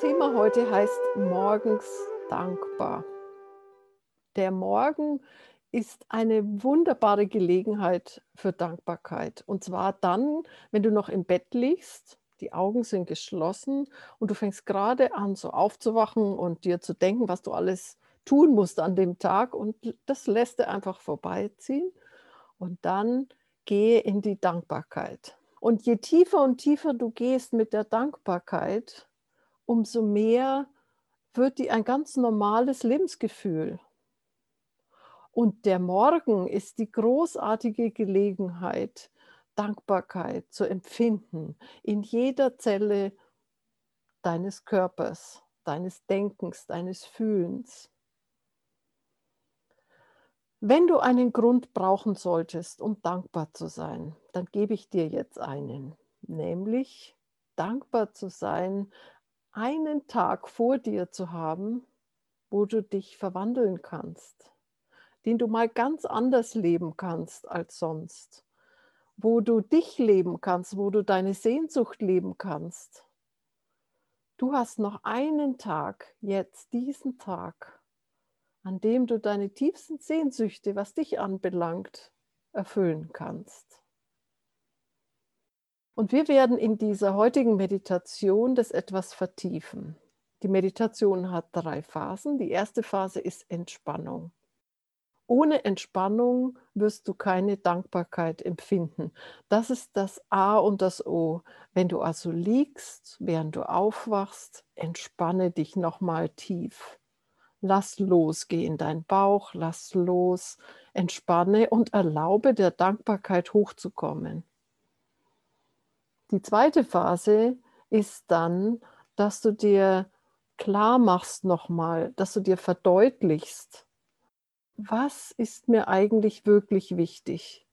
Thema heute heißt morgens dankbar. Der Morgen ist eine wunderbare Gelegenheit für Dankbarkeit. Und zwar dann, wenn du noch im Bett liegst, die Augen sind geschlossen und du fängst gerade an, so aufzuwachen und dir zu denken, was du alles tun musst an dem Tag. Und das lässt du einfach vorbeiziehen. Und dann gehe in die Dankbarkeit. Und je tiefer und tiefer du gehst mit der Dankbarkeit, umso mehr wird die ein ganz normales Lebensgefühl. Und der Morgen ist die großartige Gelegenheit, Dankbarkeit zu empfinden in jeder Zelle deines Körpers, deines Denkens, deines Fühlens. Wenn du einen Grund brauchen solltest, um dankbar zu sein, dann gebe ich dir jetzt einen, nämlich dankbar zu sein, einen Tag vor dir zu haben, wo du dich verwandeln kannst, den du mal ganz anders leben kannst als sonst, wo du dich leben kannst, wo du deine Sehnsucht leben kannst. Du hast noch einen Tag, jetzt diesen Tag, an dem du deine tiefsten Sehnsüchte, was dich anbelangt, erfüllen kannst. Und wir werden in dieser heutigen Meditation das etwas vertiefen. Die Meditation hat drei Phasen. Die erste Phase ist Entspannung. Ohne Entspannung wirst du keine Dankbarkeit empfinden. Das ist das A und das O. Wenn du also liegst, während du aufwachst, entspanne dich nochmal tief. Lass los, geh in deinen Bauch, lass los, entspanne und erlaube der Dankbarkeit hochzukommen. Die zweite Phase ist dann, dass du dir klar machst nochmal, dass du dir verdeutlichst, was ist mir eigentlich wirklich wichtig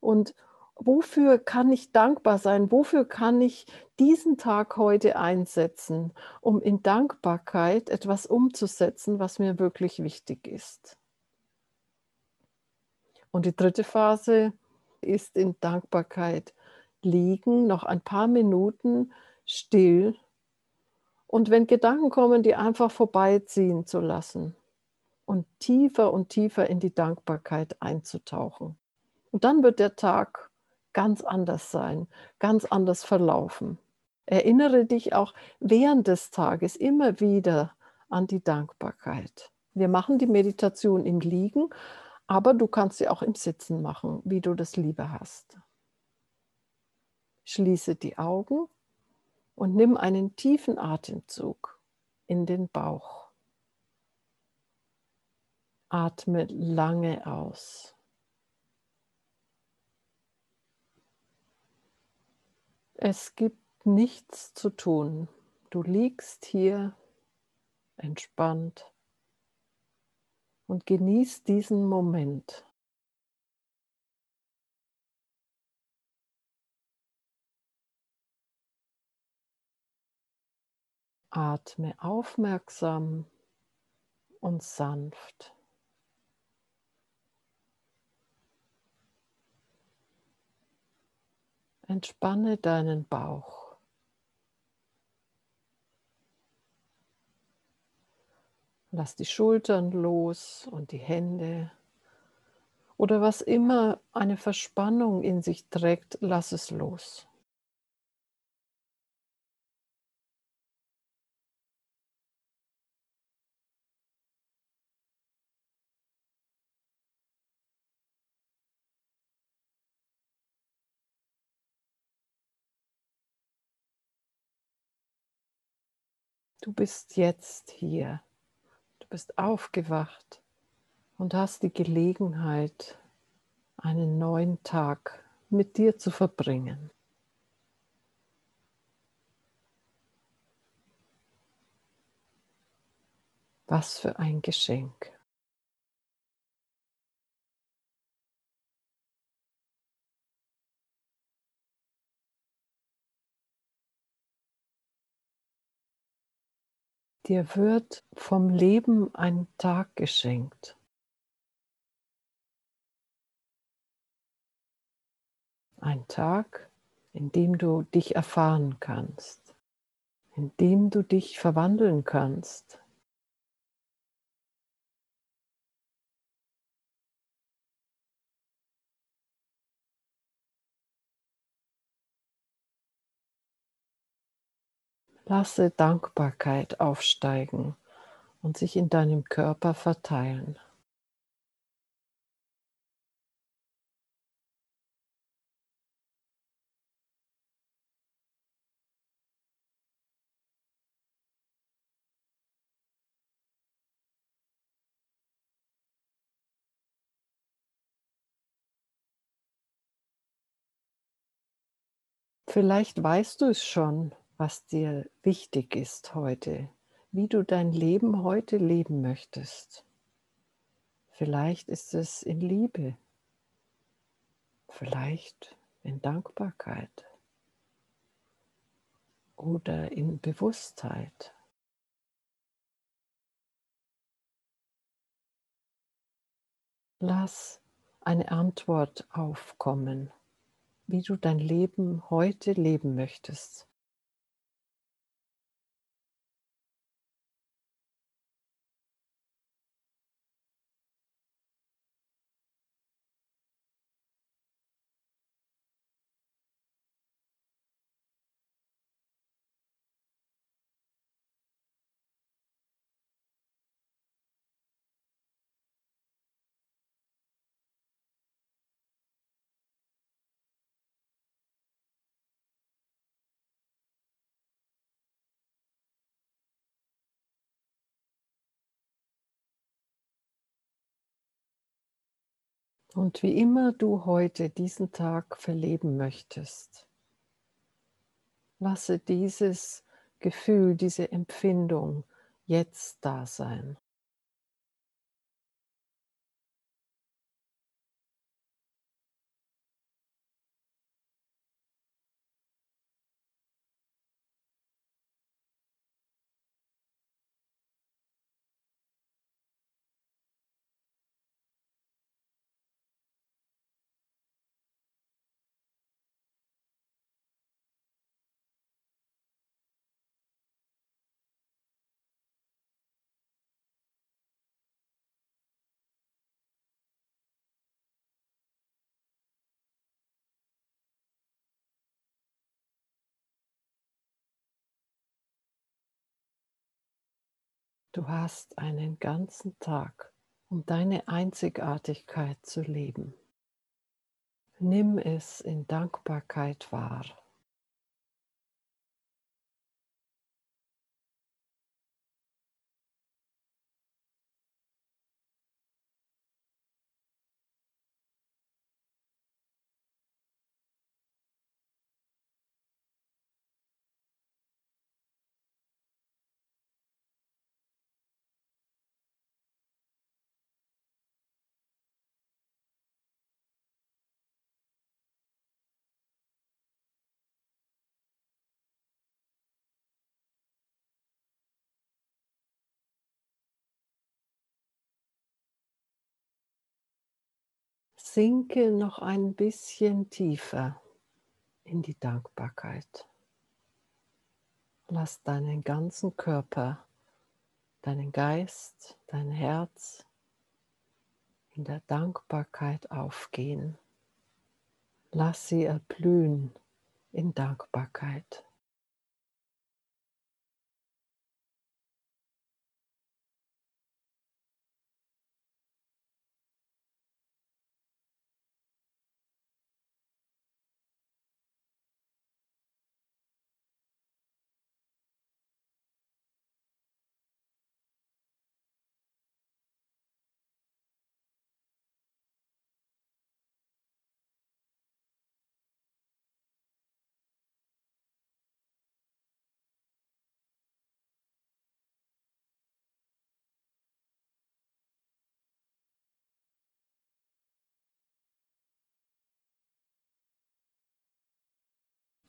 und wofür kann ich dankbar sein? Wofür kann ich diesen Tag heute einsetzen, um in Dankbarkeit etwas umzusetzen, was mir wirklich wichtig ist? Und die dritte Phase ist in Dankbarkeit liegen, noch ein paar Minuten still und wenn Gedanken kommen, die einfach vorbeiziehen zu lassen und tiefer und tiefer in die Dankbarkeit einzutauchen. Und dann wird der Tag ganz anders sein, ganz anders verlaufen. Erinnere dich auch während des Tages immer wieder an die Dankbarkeit. Wir machen die Meditation im Liegen, aber du kannst sie auch im Sitzen machen, wie du das lieber hast. Schließe die Augen und nimm einen tiefen Atemzug in den Bauch. Atme lange aus. Es gibt nichts zu tun. Du liegst hier entspannt und genießt diesen Moment. Atme aufmerksam und sanft. Entspanne deinen Bauch. Lass die Schultern los und die Hände. Oder was immer eine Verspannung in sich trägt, lass es los. Du bist jetzt hier. Du bist aufgewacht und hast die Gelegenheit, einen neuen Tag mit dir zu verbringen. Was für ein Geschenk. Dir wird vom Leben ein Tag geschenkt. Ein Tag, in dem du dich erfahren kannst, in dem du dich verwandeln kannst. Lasse Dankbarkeit aufsteigen und sich in deinem Körper verteilen. Vielleicht weißt du es schon, was dir wichtig ist heute, wie du dein Leben heute leben möchtest. Vielleicht ist es in Liebe, vielleicht in Dankbarkeit oder in Bewusstheit. Lass eine Antwort aufkommen wie du dein Leben heute leben möchtest. Und wie immer du heute diesen Tag verleben möchtest, lasse dieses Gefühl, diese Empfindung jetzt da sein. Du hast einen ganzen Tag, um deine Einzigartigkeit zu leben. Nimm es in Dankbarkeit wahr. Sinke noch ein bisschen tiefer in die Dankbarkeit. Lass deinen ganzen Körper, deinen Geist, dein Herz in der Dankbarkeit aufgehen. Lass sie erblühen in Dankbarkeit.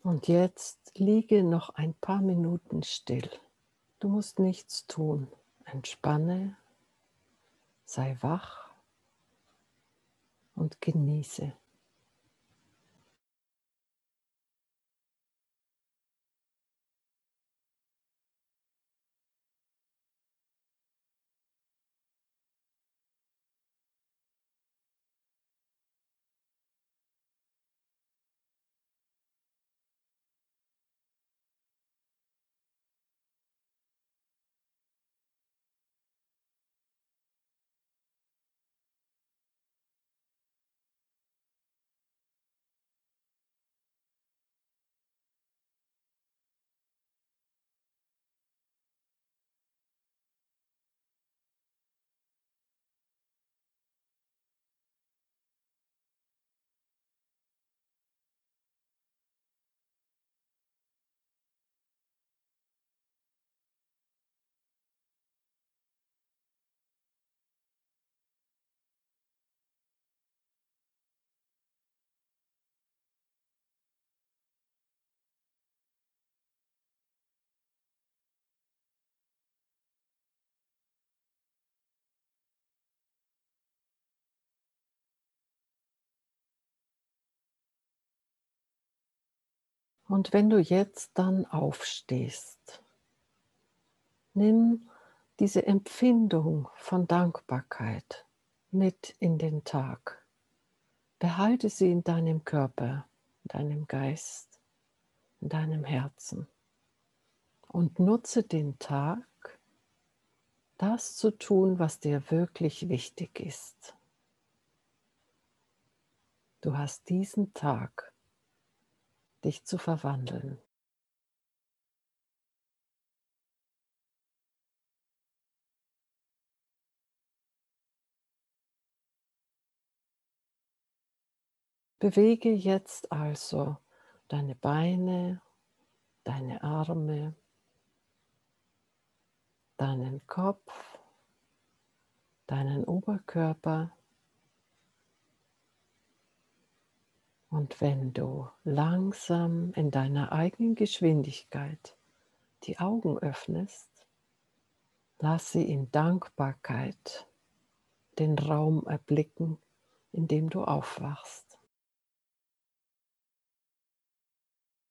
Und jetzt liege noch ein paar Minuten still. Du musst nichts tun. Entspanne, sei wach und genieße. Und wenn du jetzt dann aufstehst, nimm diese Empfindung von Dankbarkeit mit in den Tag. Behalte sie in deinem Körper, in deinem Geist, in deinem Herzen und nutze den Tag, das zu tun, was dir wirklich wichtig ist. Du hast diesen Tag, dich zu verwandeln. Bewege jetzt also deine Beine, deine Arme, deinen Kopf, deinen Oberkörper. Und wenn du langsam in deiner eigenen Geschwindigkeit die Augen öffnest, lass sie in Dankbarkeit den Raum erblicken, in dem du aufwachst.